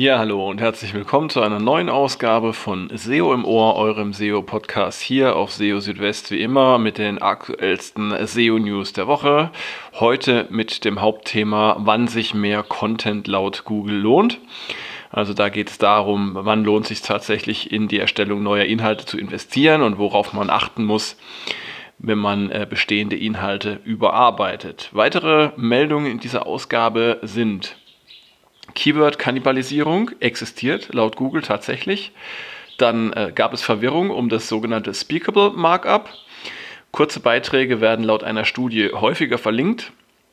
Ja, hallo und herzlich willkommen zu einer neuen Ausgabe von SEO im Ohr, eurem SEO-Podcast hier auf SEO Südwest, wie immer mit den aktuellsten SEO-News der Woche. Heute mit dem Hauptthema, wann sich mehr Content laut Google lohnt. Also da geht es darum, wann lohnt sich tatsächlich in die Erstellung neuer Inhalte zu investieren und worauf man achten muss, wenn man äh, bestehende Inhalte überarbeitet. Weitere Meldungen in dieser Ausgabe sind Keyword-Kannibalisierung existiert laut Google tatsächlich. Dann äh, gab es Verwirrung um das sogenannte Speakable Markup. Kurze Beiträge werden laut einer Studie häufiger verlinkt.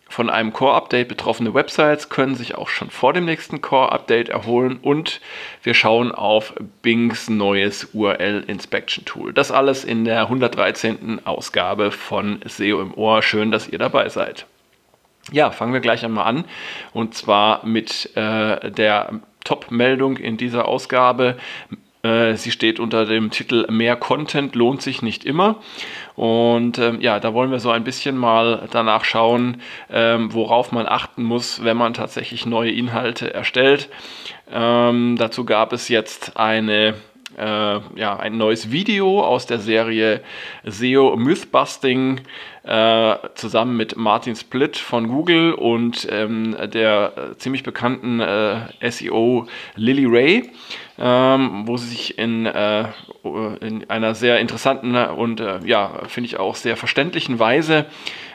Von einem Core-Update betroffene Websites können sich auch schon vor dem nächsten Core-Update erholen und wir schauen auf Bings neues URL-Inspection-Tool. Das alles in der 113. Ausgabe von SEO im Ohr. Schön, dass ihr dabei seid. Ja, fangen wir gleich einmal an. Und zwar mit äh, der Top-Meldung in dieser Ausgabe. Äh, sie steht unter dem Titel Mehr Content lohnt sich nicht immer. Und ähm, ja, da wollen wir so ein bisschen mal danach schauen, ähm, worauf man achten muss, wenn man tatsächlich neue Inhalte erstellt. Ähm, dazu gab es jetzt eine äh, ja, ein neues Video aus der Serie SEO Mythbusting äh, zusammen mit Martin Split von Google und ähm, der äh, ziemlich bekannten äh, SEO Lily Ray, ähm, wo sie sich in, äh, in einer sehr interessanten und äh, ja, finde ich auch sehr verständlichen Weise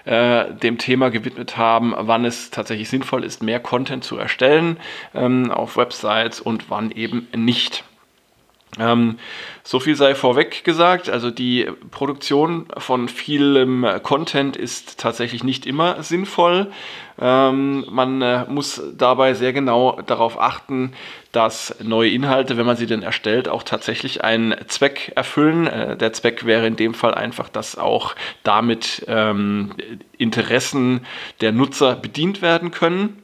dem Thema gewidmet haben, wann es tatsächlich sinnvoll ist, mehr Content zu erstellen ähm, auf Websites und wann eben nicht. Ähm, so viel sei vorweg gesagt. Also die Produktion von vielem Content ist tatsächlich nicht immer sinnvoll. Ähm, man äh, muss dabei sehr genau darauf achten, dass neue Inhalte, wenn man sie denn erstellt, auch tatsächlich einen Zweck erfüllen. Äh, der Zweck wäre in dem Fall einfach, dass auch damit ähm, Interessen der Nutzer bedient werden können.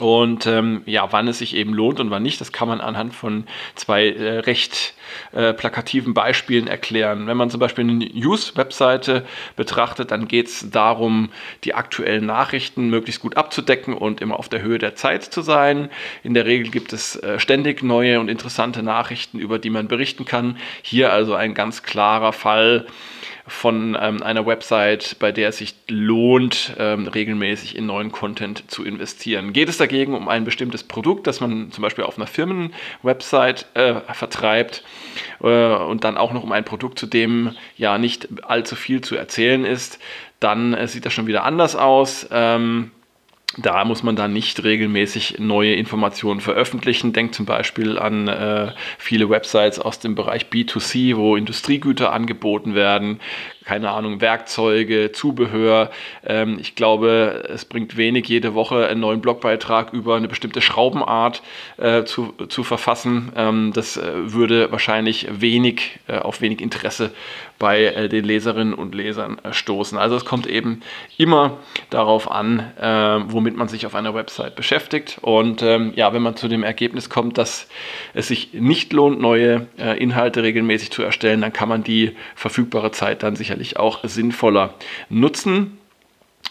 Und ähm, ja, wann es sich eben lohnt und wann nicht, das kann man anhand von zwei äh, recht äh, plakativen Beispielen erklären. Wenn man zum Beispiel eine News-Webseite betrachtet, dann geht es darum, die aktuellen Nachrichten möglichst gut abzudecken und immer auf der Höhe der Zeit zu sein. In der Regel gibt es äh, ständig neue und interessante Nachrichten, über die man berichten kann. Hier also ein ganz klarer Fall von ähm, einer Website, bei der es sich lohnt, ähm, regelmäßig in neuen Content zu investieren. Geht es dagegen um ein bestimmtes Produkt, das man zum Beispiel auf einer Firmenwebsite äh, vertreibt äh, und dann auch noch um ein Produkt, zu dem ja nicht allzu viel zu erzählen ist, dann äh, sieht das schon wieder anders aus. Ähm, da muss man dann nicht regelmäßig neue Informationen veröffentlichen. Denkt zum Beispiel an äh, viele Websites aus dem Bereich B2C, wo Industriegüter angeboten werden keine Ahnung, Werkzeuge, Zubehör. Ähm, ich glaube, es bringt wenig, jede Woche einen neuen Blogbeitrag über eine bestimmte Schraubenart äh, zu, zu verfassen. Ähm, das äh, würde wahrscheinlich wenig, äh, auf wenig Interesse bei äh, den Leserinnen und Lesern äh, stoßen. Also es kommt eben immer darauf an, äh, womit man sich auf einer Website beschäftigt. Und ähm, ja, wenn man zu dem Ergebnis kommt, dass es sich nicht lohnt, neue Inhalte regelmäßig zu erstellen, dann kann man die verfügbare Zeit dann sicherlich sicherlich auch sinnvoller nutzen.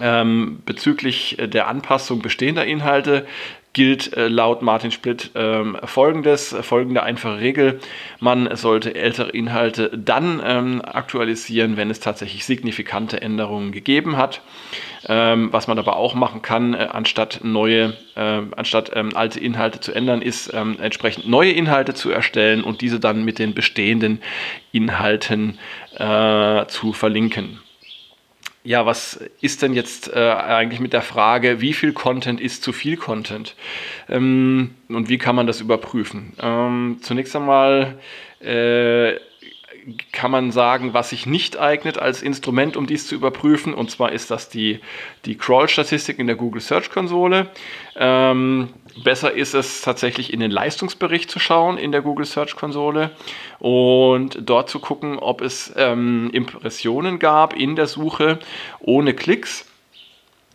Ähm, bezüglich der Anpassung bestehender Inhalte gilt äh, laut Martin Splitt ähm, folgendes, folgende einfache Regel. Man sollte ältere Inhalte dann ähm, aktualisieren, wenn es tatsächlich signifikante Änderungen gegeben hat. Ähm, was man aber auch machen kann, äh, anstatt neue, äh, anstatt ähm, alte Inhalte zu ändern, ist ähm, entsprechend neue Inhalte zu erstellen und diese dann mit den bestehenden Inhalten äh, zu verlinken ja, was ist denn jetzt äh, eigentlich mit der Frage, wie viel Content ist zu viel Content? Ähm, und wie kann man das überprüfen? Ähm, zunächst einmal äh, kann man sagen, was sich nicht eignet als Instrument, um dies zu überprüfen. Und zwar ist das die, die Crawl-Statistik in der Google Search Konsole. Ähm, besser ist es tatsächlich in den Leistungsbericht zu schauen in der Google Search Konsole und dort zu gucken, ob es ähm, Impressionen gab in der Suche ohne Klicks.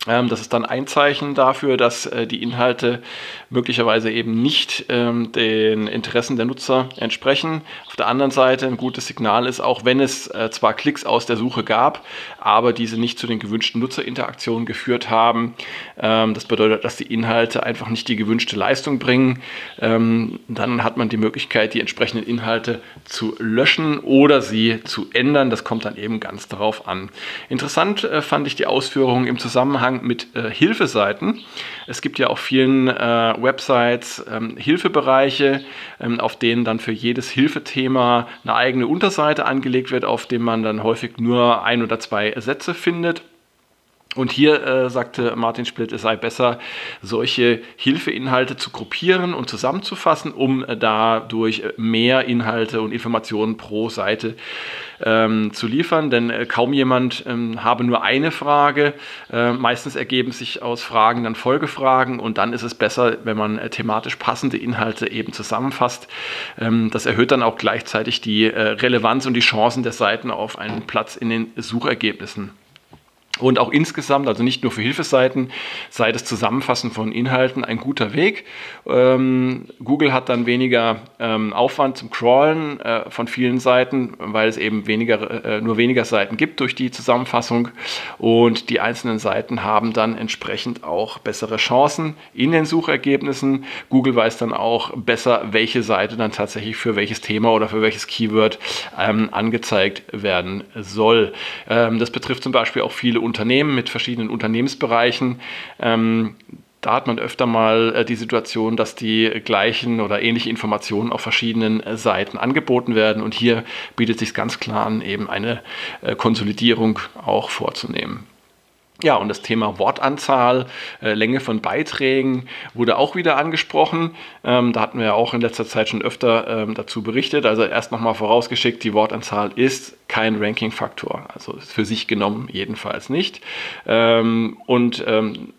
Ähm, das ist dann ein Zeichen dafür, dass äh, die Inhalte möglicherweise eben nicht ähm, den Interessen der Nutzer entsprechen. Auf der anderen Seite ein gutes Signal ist, auch wenn es äh, zwar Klicks aus der Suche gab, aber diese nicht zu den gewünschten Nutzerinteraktionen geführt haben. Ähm, das bedeutet, dass die Inhalte einfach nicht die gewünschte Leistung bringen. Dann hat man die Möglichkeit, die entsprechenden Inhalte zu löschen oder sie zu ändern. Das kommt dann eben ganz darauf an. Interessant äh, fand ich die Ausführungen im Zusammenhang Zusammenhang mit äh, Hilfeseiten. Es gibt ja auf vielen äh, Websites ähm, Hilfebereiche, ähm, auf denen dann für jedes Hilfethema eine eigene Unterseite angelegt wird, auf dem man dann häufig nur ein oder zwei Sätze findet. Und hier äh, sagte Martin Splitt, es sei besser, solche Hilfeinhalte zu gruppieren und zusammenzufassen, um äh, dadurch mehr Inhalte und Informationen pro Seite ähm, zu liefern. Denn äh, kaum jemand ähm, habe nur eine Frage. Äh, meistens ergeben sich aus Fragen dann Folgefragen und dann ist es besser, wenn man äh, thematisch passende Inhalte eben zusammenfasst. Ähm, das erhöht dann auch gleichzeitig die äh, Relevanz und die Chancen der Seiten auf einen Platz in den Suchergebnissen. Und auch insgesamt, also nicht nur für Hilfeseiten, sei das Zusammenfassen von Inhalten ein guter Weg. Ähm, Google hat dann weniger ähm, Aufwand zum Crawlen äh, von vielen Seiten, weil es eben weniger, äh, nur weniger Seiten gibt durch die Zusammenfassung. Und die einzelnen Seiten haben dann entsprechend auch bessere Chancen in den Suchergebnissen. Google weiß dann auch besser, welche Seite dann tatsächlich für welches Thema oder für welches Keyword ähm, angezeigt werden soll. Ähm, das betrifft zum Beispiel auch viele Unternehmen mit verschiedenen Unternehmensbereichen. Ähm, da hat man öfter mal äh, die Situation, dass die gleichen oder ähnliche Informationen auf verschiedenen äh, Seiten angeboten werden. Und hier bietet sich ganz klar an, eben eine äh, Konsolidierung auch vorzunehmen. Ja, und das Thema Wortanzahl, äh, Länge von Beiträgen wurde auch wieder angesprochen. Ähm, da hatten wir ja auch in letzter Zeit schon öfter ähm, dazu berichtet. Also erst nochmal vorausgeschickt, die Wortanzahl ist kein Ranking-Faktor. Also für sich genommen jedenfalls nicht. Ähm, und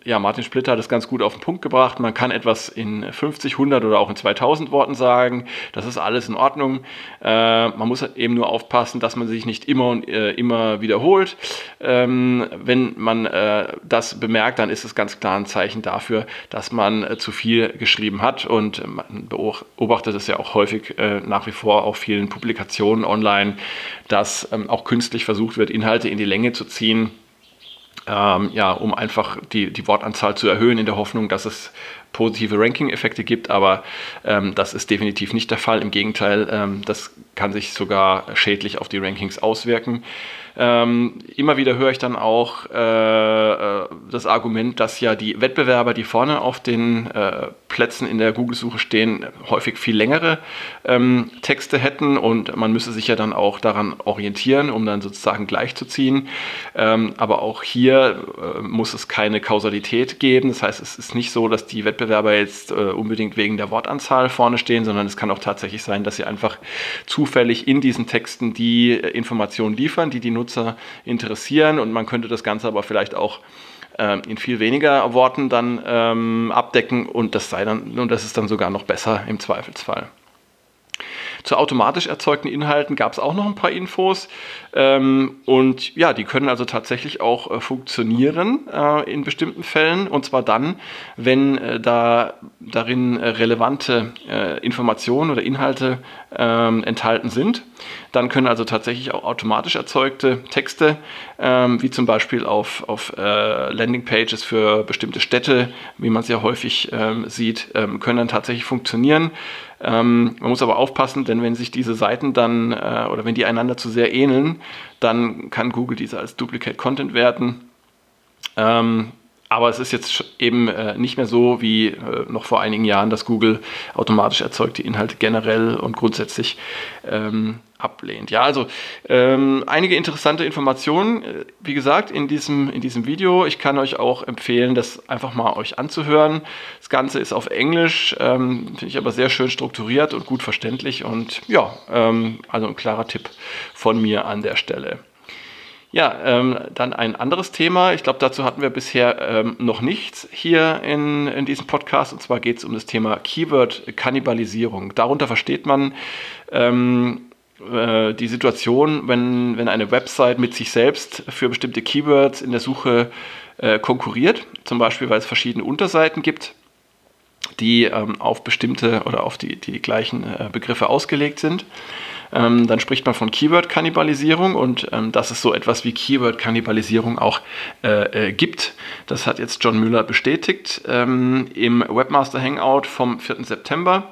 ja, Martin Splitter hat es ganz gut auf den Punkt gebracht. Man kann etwas in 50, 100 oder auch in 2000 Worten sagen. Das ist alles in Ordnung. Äh, man muss eben nur aufpassen, dass man sich nicht immer und äh, immer wiederholt. Wenn man äh, das bemerkt, dann ist es ganz klar ein Zeichen dafür, dass man äh, zu viel geschrieben hat. Und man beobachtet es ja auch häufig äh, nach wie vor auf vielen Publikationen online, dass ähm, auch künstlich versucht wird, Inhalte in die Länge zu ziehen. Ähm, ja, um einfach die, die Wortanzahl zu erhöhen, in der Hoffnung, dass es positive Ranking-Effekte gibt, aber ähm, das ist definitiv nicht der Fall. Im Gegenteil, ähm, das kann sich sogar schädlich auf die Rankings auswirken. Ähm, immer wieder höre ich dann auch äh, äh, das Argument, dass ja die Wettbewerber, die vorne auf den äh, Plätzen in der Google-Suche stehen, häufig viel längere ähm, Texte hätten und man müsse sich ja dann auch daran orientieren, um dann sozusagen gleichzuziehen. Ähm, aber auch hier äh, muss es keine Kausalität geben. Das heißt, es ist nicht so, dass die Wettbewerber jetzt äh, unbedingt wegen der Wortanzahl vorne stehen, sondern es kann auch tatsächlich sein, dass sie einfach zufällig in diesen Texten die äh, Informationen liefern, die die Nutzer interessieren und man könnte das Ganze aber vielleicht auch ähm, in viel weniger Worten dann ähm, abdecken und das sei dann und das ist dann sogar noch besser im Zweifelsfall. Zu automatisch erzeugten Inhalten gab es auch noch ein paar Infos. Ähm, und ja, die können also tatsächlich auch äh, funktionieren äh, in bestimmten Fällen. Und zwar dann, wenn äh, da darin äh, relevante äh, Informationen oder Inhalte ähm, enthalten sind. Dann können also tatsächlich auch automatisch erzeugte Texte, ähm, wie zum Beispiel auf, auf äh, Landingpages für bestimmte Städte, wie man es ja häufig ähm, sieht, können dann tatsächlich funktionieren. Man muss aber aufpassen, denn wenn sich diese Seiten dann äh, oder wenn die einander zu sehr ähneln, dann kann Google diese als Duplicate Content werten. Aber es ist jetzt eben äh, nicht mehr so wie äh, noch vor einigen Jahren, dass Google automatisch erzeugte Inhalte generell und grundsätzlich ähm, ablehnt. Ja, also ähm, einige interessante Informationen, äh, wie gesagt, in diesem, in diesem Video. Ich kann euch auch empfehlen, das einfach mal euch anzuhören. Das Ganze ist auf Englisch, ähm, finde ich aber sehr schön strukturiert und gut verständlich und ja, ähm, also ein klarer Tipp von mir an der Stelle. Ja, ähm, dann ein anderes Thema. Ich glaube, dazu hatten wir bisher ähm, noch nichts hier in, in diesem Podcast. Und zwar geht es um das Thema Keyword-Kannibalisierung. Darunter versteht man ähm, äh, die Situation, wenn, wenn eine Website mit sich selbst für bestimmte Keywords in der Suche äh, konkurriert, zum Beispiel weil es verschiedene Unterseiten gibt, die ähm, auf bestimmte oder auf die, die gleichen äh, Begriffe ausgelegt sind. Ähm, dann spricht man von Keyword-Kannibalisierung und ähm, dass es so etwas wie Keyword-Kannibalisierung auch äh, äh, gibt. Das hat jetzt John Müller bestätigt ähm, im Webmaster Hangout vom 4. September.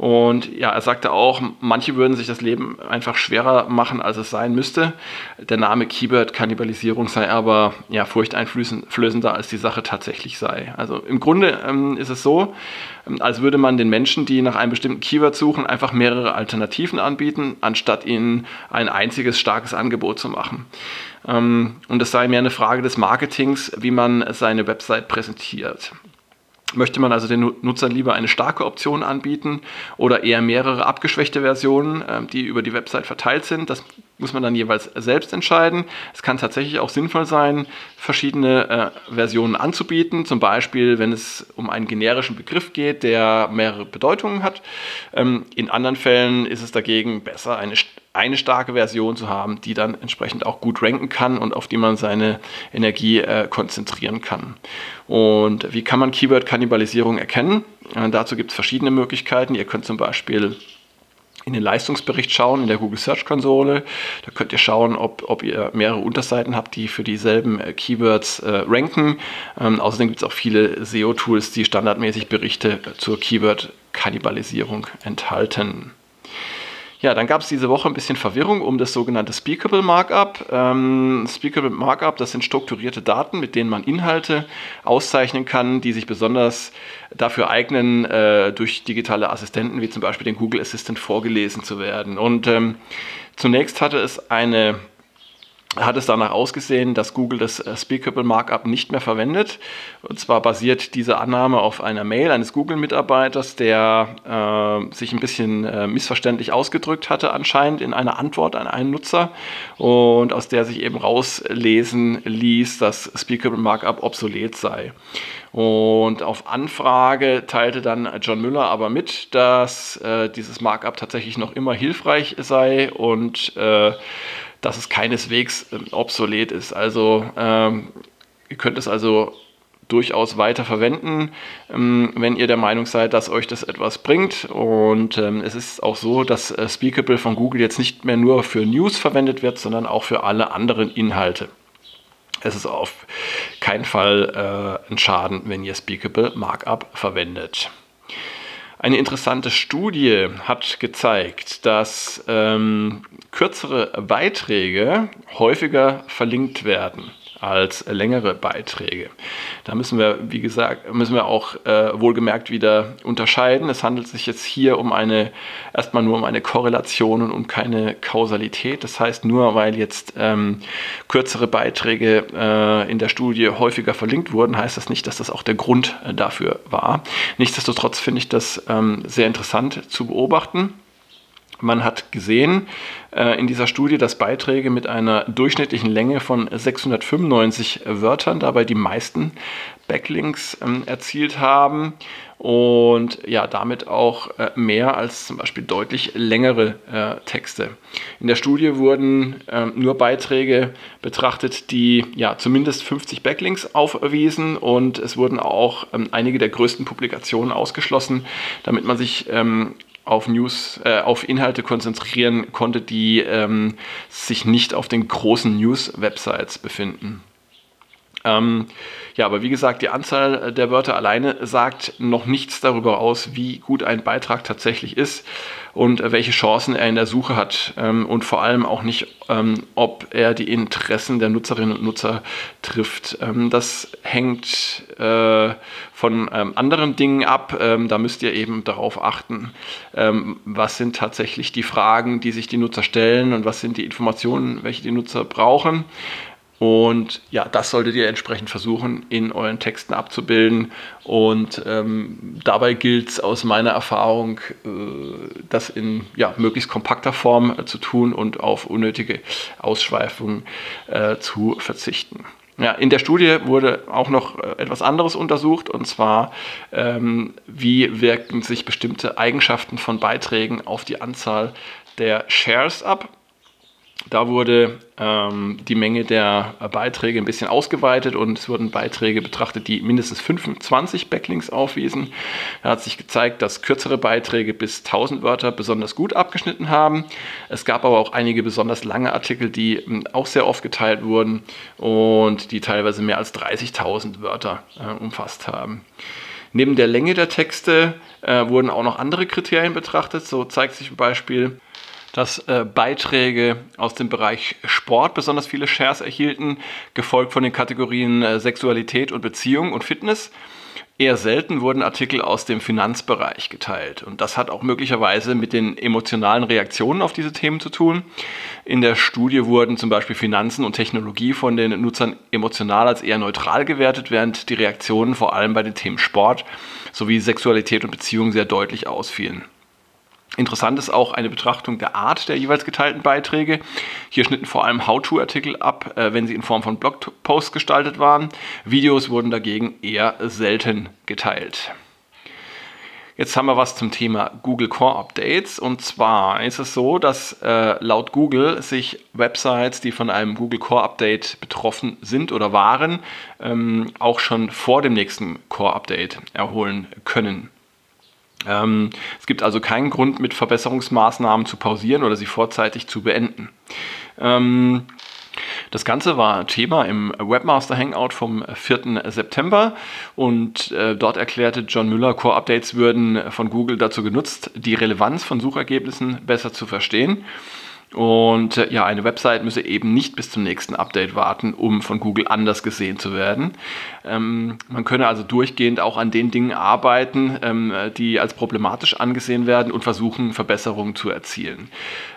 Und ja, er sagte auch, manche würden sich das Leben einfach schwerer machen, als es sein müsste. Der Name Keyword-Kannibalisierung sei aber ja, furchteinflößender, als die Sache tatsächlich sei. Also im Grunde ähm, ist es so, ähm, als würde man den Menschen, die nach einem bestimmten Keyword suchen, einfach mehrere Alternativen anbieten, anstatt ihnen ein einziges starkes Angebot zu machen. Ähm, und es sei mehr eine Frage des Marketings, wie man seine Website präsentiert. Möchte man also den Nutzern lieber eine starke Option anbieten oder eher mehrere abgeschwächte Versionen, ähm, die über die Website verteilt sind? Das muss man dann jeweils selbst entscheiden. Es kann tatsächlich auch sinnvoll sein, verschiedene äh, Versionen anzubieten, zum Beispiel wenn es um einen generischen Begriff geht, der mehrere Bedeutungen hat. Ähm, in anderen Fällen ist es dagegen besser, eine, eine starke Version zu haben, die dann entsprechend auch gut ranken kann und auf die man seine Energie äh, konzentrieren kann. Und wie kann man Keyword-Kannibalisierung erkennen? Äh, dazu gibt es verschiedene Möglichkeiten. Ihr könnt zum Beispiel in den Leistungsbericht schauen in der Google Search Konsole. Da könnt ihr schauen, ob, ob ihr mehrere Unterseiten habt, die für dieselben äh, Keywords äh, ranken. Ähm, außerdem gibt es auch viele SEO-Tools, die standardmäßig Berichte zur Keyword-Kannibalisierung enthalten. Ja, dann gab es diese Woche ein bisschen Verwirrung um das sogenannte Speakable Markup. Ähm, Speakable Markup, das sind strukturierte Daten, mit denen man Inhalte auszeichnen kann, die sich besonders dafür eignen, äh, durch digitale Assistenten wie zum Beispiel den Google Assistant vorgelesen zu werden. Und ähm, zunächst hatte es eine hat es danach ausgesehen, dass Google das äh, Speakable Markup nicht mehr verwendet. Und zwar basiert diese Annahme auf einer Mail eines Google-Mitarbeiters, der äh, sich ein bisschen äh, missverständlich ausgedrückt hatte, anscheinend in einer Antwort an einen Nutzer und aus der sich eben rauslesen ließ, dass Speakable Markup obsolet sei. Und auf Anfrage teilte dann John Müller aber mit, dass äh, dieses Markup tatsächlich noch immer hilfreich sei und äh, dass es keineswegs ähm, obsolet ist. Also ähm, ihr könnt es also durchaus weiter verwenden, ähm, wenn ihr der Meinung seid, dass euch das etwas bringt. Und ähm, es ist auch so, dass äh, Speakable von Google jetzt nicht mehr nur für News verwendet wird, sondern auch für alle anderen Inhalte. Es ist auf keinen Fall äh, ein Schaden, wenn ihr Speakable Markup verwendet. Eine interessante Studie hat gezeigt, dass ähm, kürzere Beiträge häufiger verlinkt werden als längere Beiträge. Da müssen wir, wie gesagt, müssen wir auch äh, wohlgemerkt wieder unterscheiden. Es handelt sich jetzt hier um eine, erstmal nur um eine Korrelation und um keine Kausalität. Das heißt, nur weil jetzt ähm, kürzere Beiträge äh, in der Studie häufiger verlinkt wurden, heißt das nicht, dass das auch der Grund äh, dafür war. Nichtsdestotrotz finde ich das ähm, sehr interessant zu beobachten. Man hat gesehen äh, in dieser Studie, dass Beiträge mit einer durchschnittlichen Länge von 695 Wörtern dabei die meisten Backlinks ähm, erzielt haben und ja, damit auch äh, mehr als zum Beispiel deutlich längere äh, Texte. In der Studie wurden ähm, nur Beiträge betrachtet, die ja zumindest 50 Backlinks aufwiesen und es wurden auch ähm, einige der größten Publikationen ausgeschlossen, damit man sich ähm, auf News, äh, auf Inhalte konzentrieren konnte, die ähm, sich nicht auf den großen News-Websites befinden. Ähm, ja, aber wie gesagt, die Anzahl der Wörter alleine sagt noch nichts darüber aus, wie gut ein Beitrag tatsächlich ist und welche Chancen er in der Suche hat ähm, und vor allem auch nicht, ähm, ob er die Interessen der Nutzerinnen und Nutzer trifft. Ähm, das hängt äh, von ähm, anderen Dingen ab. Ähm, da müsst ihr eben darauf achten, was sind tatsächlich die Fragen, die sich die Nutzer stellen und was sind die Informationen, welche die Nutzer brauchen. Und ja, das solltet ihr entsprechend versuchen, in euren Texten abzubilden. Und ähm, dabei gilt es aus meiner Erfahrung, äh, das in ja, möglichst kompakter Form äh, zu tun und auf unnötige Ausschweifungen äh, zu verzichten. Ja, in der Studie wurde auch noch äh, etwas anderes untersucht, und zwar, ähm, wie wirken sich bestimmte Eigenschaften von Beiträgen auf die Anzahl der Shares ab. Da wurde ähm, die Menge der Beiträge ein bisschen ausgeweitet und es wurden Beiträge betrachtet, die mindestens 25 Backlinks aufwiesen. Da hat sich gezeigt, dass kürzere Beiträge bis 1000 Wörter besonders gut abgeschnitten haben. Es gab aber auch einige besonders lange Artikel, die ähm, auch sehr oft geteilt wurden und die teilweise mehr als 30.000 Wörter äh, umfasst haben. Neben der Länge der Texte äh, wurden auch noch andere Kriterien betrachtet. So zeigt sich zum Beispiel, dass äh, Beiträge aus dem Bereich Sport besonders viele Shares erhielten, gefolgt von den Kategorien äh, Sexualität und Beziehung und Fitness. Eher selten wurden Artikel aus dem Finanzbereich geteilt. Und das hat auch möglicherweise mit den emotionalen Reaktionen auf diese Themen zu tun. In der Studie wurden zum Beispiel Finanzen und Technologie von den Nutzern emotional als eher neutral gewertet, während die Reaktionen vor allem bei den Themen Sport sowie Sexualität und Beziehung sehr deutlich ausfielen. Interessant ist auch eine Betrachtung der Art der jeweils geteilten Beiträge. Hier schnitten vor allem How-To-Artikel ab, äh, wenn sie in Form von Blogposts gestaltet waren. Videos wurden dagegen eher selten geteilt. Jetzt haben wir was zum Thema Google Core Updates. Und zwar ist es so, dass äh, laut Google sich Websites, die von einem Google Core Update betroffen sind oder waren, ähm, auch schon vor dem nächsten Core Update erholen können. Ähm, es gibt also keinen Grund, mit Verbesserungsmaßnahmen zu pausieren oder sie vorzeitig zu beenden. Ähm, das Ganze war Thema im Webmaster Hangout vom 4. September und äh, dort erklärte John Müller, Core-Updates würden von Google dazu genutzt, die Relevanz von Suchergebnissen besser zu verstehen und äh, ja, eine Website müsse eben nicht bis zum nächsten Update warten, um von Google anders gesehen zu werden. Ähm, man könne also durchgehend auch an den Dingen arbeiten, ähm, die als problematisch angesehen werden und versuchen, Verbesserungen zu erzielen.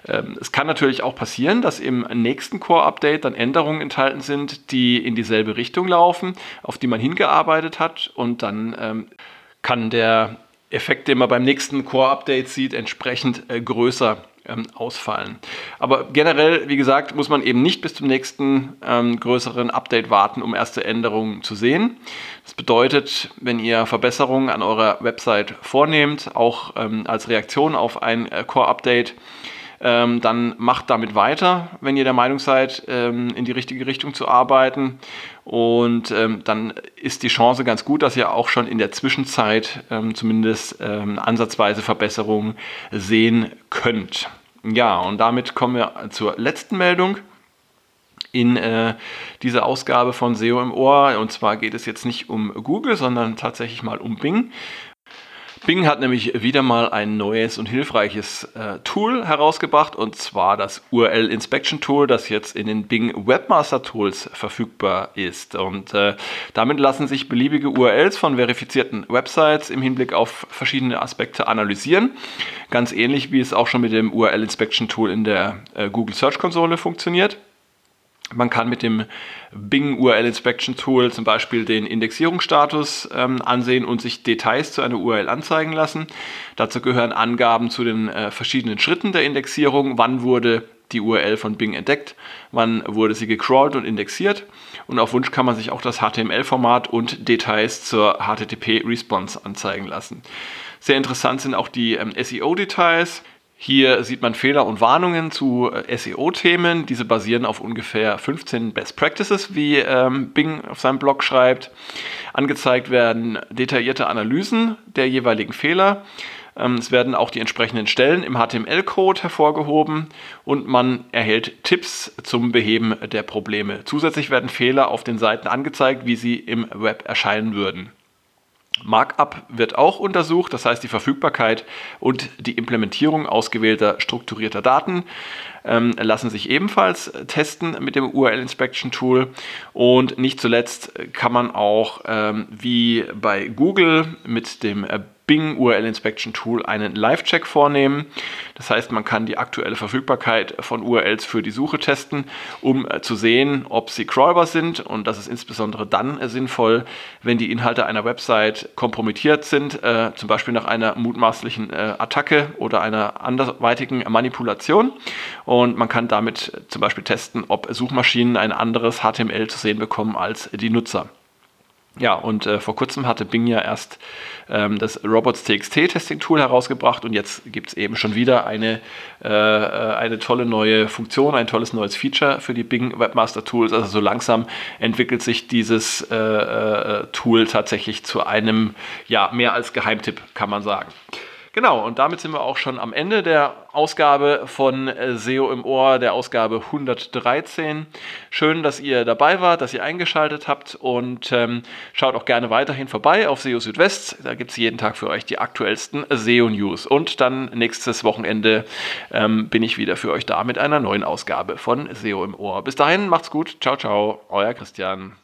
Ähm, es kann natürlich auch passieren, dass im nächsten Core-Update dann Änderungen enthalten sind, die in dieselbe Richtung laufen, auf die man hingearbeitet hat und dann ähm, kann der Effekt, den man beim nächsten Core-Update sieht, entsprechend äh, größer ähm, ausfallen. Aber generell, wie gesagt, muss man eben nicht bis zum nächsten ähm, größeren Update warten, um erste Änderungen zu sehen. Das bedeutet, wenn ihr Verbesserungen an eurer Website vornehmt, auch ähm, als Reaktion auf ein äh, Core-Update, ähm, dann macht damit weiter, wenn ihr der Meinung seid, ähm, in die richtige Richtung zu arbeiten. Und ähm, dann ist die Chance ganz gut, dass ihr auch schon in der Zwischenzeit ähm, zumindest ähm, ansatzweise Verbesserungen sehen könnt. Ja, und damit kommen wir zur letzten Meldung in äh, dieser Ausgabe von SEO im Ohr. Und zwar geht es jetzt nicht um Google, sondern tatsächlich mal um Bing. Bing hat nämlich wieder mal ein neues und hilfreiches äh, Tool herausgebracht und zwar das URL Inspection Tool, das jetzt in den Bing Webmaster Tools verfügbar ist. Und äh, damit lassen sich beliebige URLs von verifizierten Websites im Hinblick auf verschiedene Aspekte analysieren. Ganz ähnlich wie es auch schon mit dem URL Inspection Tool in der äh, Google Search Konsole funktioniert. Man kann mit dem Bing URL Inspection Tool zum Beispiel den Indexierungsstatus ähm, ansehen und sich Details zu einer URL anzeigen lassen. Dazu gehören Angaben zu den äh, verschiedenen Schritten der Indexierung. Wann wurde die URL von Bing entdeckt? Wann wurde sie gecrawlt und indexiert? Und auf Wunsch kann man sich auch das HTML-Format und Details zur HTTP-Response anzeigen lassen. Sehr interessant sind auch die ähm, SEO-Details. Hier sieht man Fehler und Warnungen zu äh, SEO-Themen. Diese basieren auf ungefähr 15 Best Practices, wie ähm, Bing auf seinem Blog schreibt. Angezeigt werden detaillierte Analysen der jeweiligen Fehler. Ähm, es werden auch die entsprechenden Stellen im HTML-Code hervorgehoben und man erhält Tipps zum Beheben der Probleme. Zusätzlich werden Fehler auf den Seiten angezeigt, wie sie im Web erscheinen würden. Markup wird auch untersucht, das heißt die Verfügbarkeit und die Implementierung ausgewählter strukturierter Daten ähm, lassen sich ebenfalls testen mit dem URL Inspection Tool und nicht zuletzt kann man auch ähm, wie bei Google mit dem äh, Bing URL Inspection Tool einen Live-Check vornehmen. Das heißt, man kann die aktuelle Verfügbarkeit von URLs für die Suche testen, um äh, zu sehen, ob sie crawlbar sind. Und das ist insbesondere dann äh, sinnvoll, wenn die Inhalte einer Website kompromittiert sind, äh, zum Beispiel nach einer mutmaßlichen äh, Attacke oder einer anderweitigen Manipulation. Man kann damit zum Beispiel testen, ob Suchmaschinen ein anderes HTML zu sehen bekommen als die Nutzer. Ja, und äh, vor kurzem hatte Bing ja erst ähm, das Robots TXT Testing Tool herausgebracht und jetzt gibt es eben schon wieder eine, äh, äh, eine tolle neue Funktion, ein tolles neues Feature für die Bing Webmaster Tools. Also so langsam entwickelt sich dieses äh, äh Tool tatsächlich zu einem, ja, mehr als Geheimtipp, kann man sagen. Genau, und damit sind wir auch schon am Ende der Ausgabe von äh, SEO im Ohr, der Ausgabe 113. Schön, dass ihr dabei wart, dass ihr eingeschaltet habt und ähm, schaut auch gerne weiterhin vorbei auf SEO Südwest. Da gibt es jeden Tag für euch die aktuellsten SEO-News. Und dann nächstes Wochenende ähm, bin ich wieder für euch da mit einer neuen Ausgabe von SEO im Ohr. Bis dahin, macht's gut. Ciao, ciao. Euer Christian.